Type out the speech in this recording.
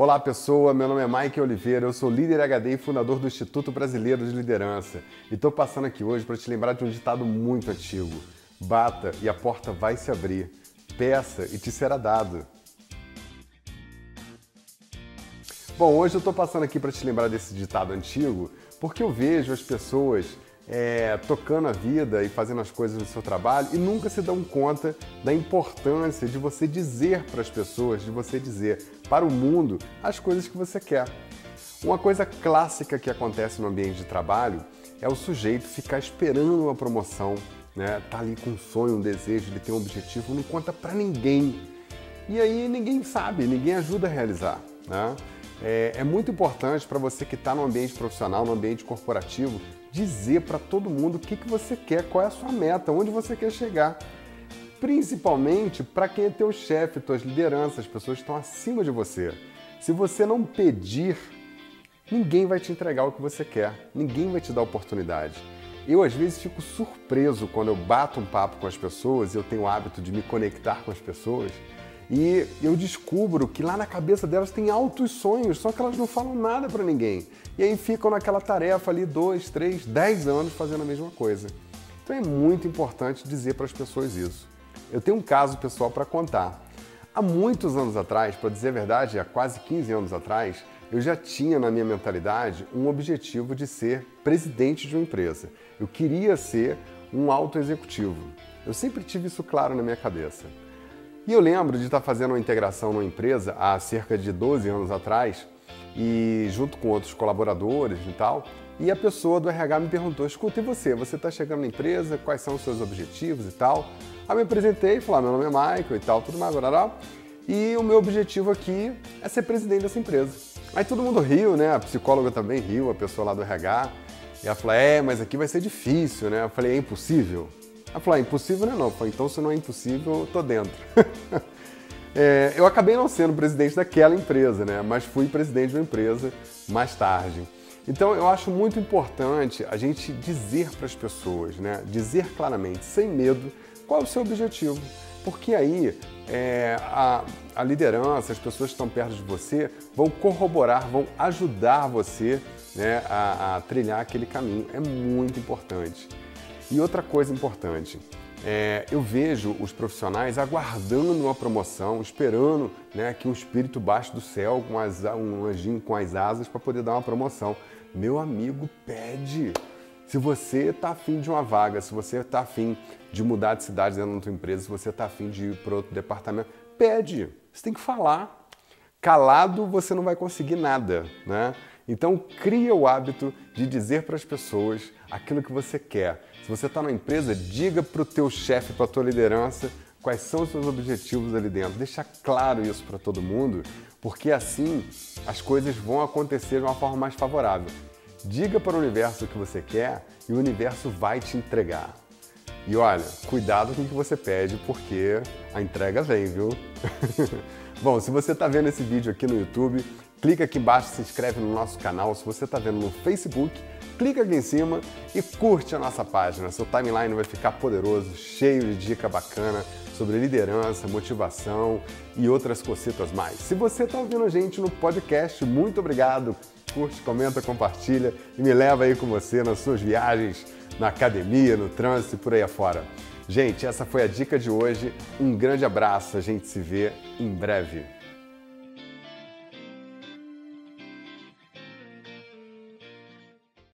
Olá pessoa, meu nome é Mike Oliveira, eu sou líder HD e fundador do Instituto Brasileiro de Liderança. E estou passando aqui hoje para te lembrar de um ditado muito antigo: Bata e a porta vai se abrir, peça e te será dado. Bom, hoje eu estou passando aqui para te lembrar desse ditado antigo porque eu vejo as pessoas é, tocando a vida e fazendo as coisas no seu trabalho e nunca se dão conta da importância de você dizer para as pessoas, de você dizer para o mundo as coisas que você quer. Uma coisa clássica que acontece no ambiente de trabalho é o sujeito ficar esperando uma promoção, né? Tá ali com um sonho, um desejo, ele tem um objetivo, não conta para ninguém. E aí ninguém sabe, ninguém ajuda a realizar, né? É, é muito importante para você que está no ambiente profissional, no ambiente corporativo, dizer para todo mundo o que, que você quer, qual é a sua meta, onde você quer chegar. Principalmente para quem é teu chefe, tuas lideranças, as pessoas que estão acima de você. Se você não pedir, ninguém vai te entregar o que você quer, ninguém vai te dar oportunidade. Eu às vezes fico surpreso quando eu bato um papo com as pessoas, eu tenho o hábito de me conectar com as pessoas e eu descubro que lá na cabeça delas tem altos sonhos, só que elas não falam nada para ninguém. E aí ficam naquela tarefa ali dois, três, dez anos fazendo a mesma coisa. Então é muito importante dizer para as pessoas isso. Eu tenho um caso pessoal para contar. Há muitos anos atrás, para dizer a verdade, há quase 15 anos atrás, eu já tinha na minha mentalidade um objetivo de ser presidente de uma empresa. Eu queria ser um alto executivo. Eu sempre tive isso claro na minha cabeça. E eu lembro de estar fazendo uma integração numa empresa há cerca de 12 anos atrás, e junto com outros colaboradores e tal, e a pessoa do RH me perguntou: escuta, e você? Você está chegando na empresa? Quais são os seus objetivos e tal? Aí me apresentei falei: ah, meu nome é Michael e tal, tudo mais, blá, e o meu objetivo aqui é ser presidente dessa empresa. Aí todo mundo riu, né? A psicóloga também riu, a pessoa lá do RH. E ela falou: é, mas aqui vai ser difícil, né? Eu falei: é impossível? Ela falou, ah, impossível não é não. Então se não é impossível, eu tô dentro. é, eu acabei não sendo presidente daquela empresa, né? Mas fui presidente de uma empresa mais tarde. Então eu acho muito importante a gente dizer para as pessoas, né? Dizer claramente, sem medo, qual é o seu objetivo. Porque aí é, a, a liderança, as pessoas que estão perto de você vão corroborar, vão ajudar você né, a, a trilhar aquele caminho. É muito importante. E outra coisa importante, é, eu vejo os profissionais aguardando uma promoção, esperando né, que um espírito baixe do céu, com as, um anjinho com as asas, para poder dar uma promoção. Meu amigo, pede. Se você está afim de uma vaga, se você está afim de mudar de cidade dentro da tua empresa, se você está afim de ir para outro departamento, pede. Você tem que falar. Calado você não vai conseguir nada, né? Então cria o hábito de dizer para as pessoas aquilo que você quer. Se você está na empresa, diga para o teu chefe, para a tua liderança, quais são os seus objetivos ali dentro. Deixa claro isso para todo mundo, porque assim as coisas vão acontecer de uma forma mais favorável. Diga para o universo o que você quer e o universo vai te entregar. E olha, cuidado com o que você pede, porque a entrega vem, viu? Bom, se você está vendo esse vídeo aqui no YouTube, clica aqui embaixo, se inscreve no nosso canal. Se você está vendo no Facebook, clica aqui em cima e curte a nossa página. Seu timeline vai ficar poderoso, cheio de dica bacana sobre liderança, motivação e outras cositas mais. Se você está ouvindo a gente no podcast, muito obrigado. Curte, comenta, compartilha e me leva aí com você nas suas viagens, na academia, no trânsito e por aí afora. Gente, essa foi a dica de hoje. Um grande abraço, a gente se vê em breve.